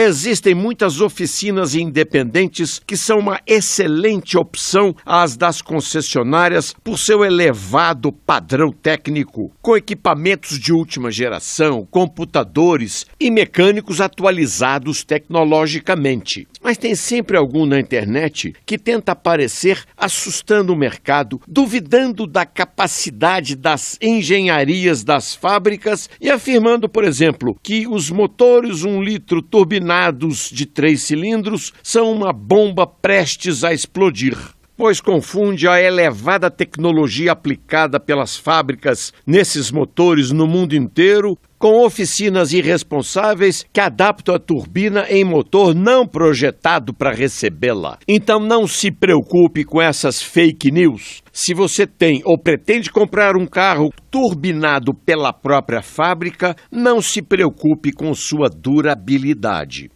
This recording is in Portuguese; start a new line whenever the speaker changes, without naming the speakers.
existem muitas oficinas independentes que são uma excelente opção às das concessionárias por seu elevado padrão técnico, com equipamentos de última geração, computadores e mecânicos atualizados tecnologicamente. Mas tem sempre algum na internet que tenta aparecer assustando o mercado, duvidando da capacidade das engenharias das fábricas e afirmando, por exemplo, que os motores 1 litro turbinados de três cilindros são uma bomba prestes a explodir pois confunde a elevada tecnologia aplicada pelas fábricas nesses motores no mundo inteiro com oficinas irresponsáveis que adaptam a turbina em motor não projetado para recebê-la. Então não se preocupe com essas fake news. Se você tem ou pretende comprar um carro turbinado pela própria fábrica, não se preocupe com sua durabilidade.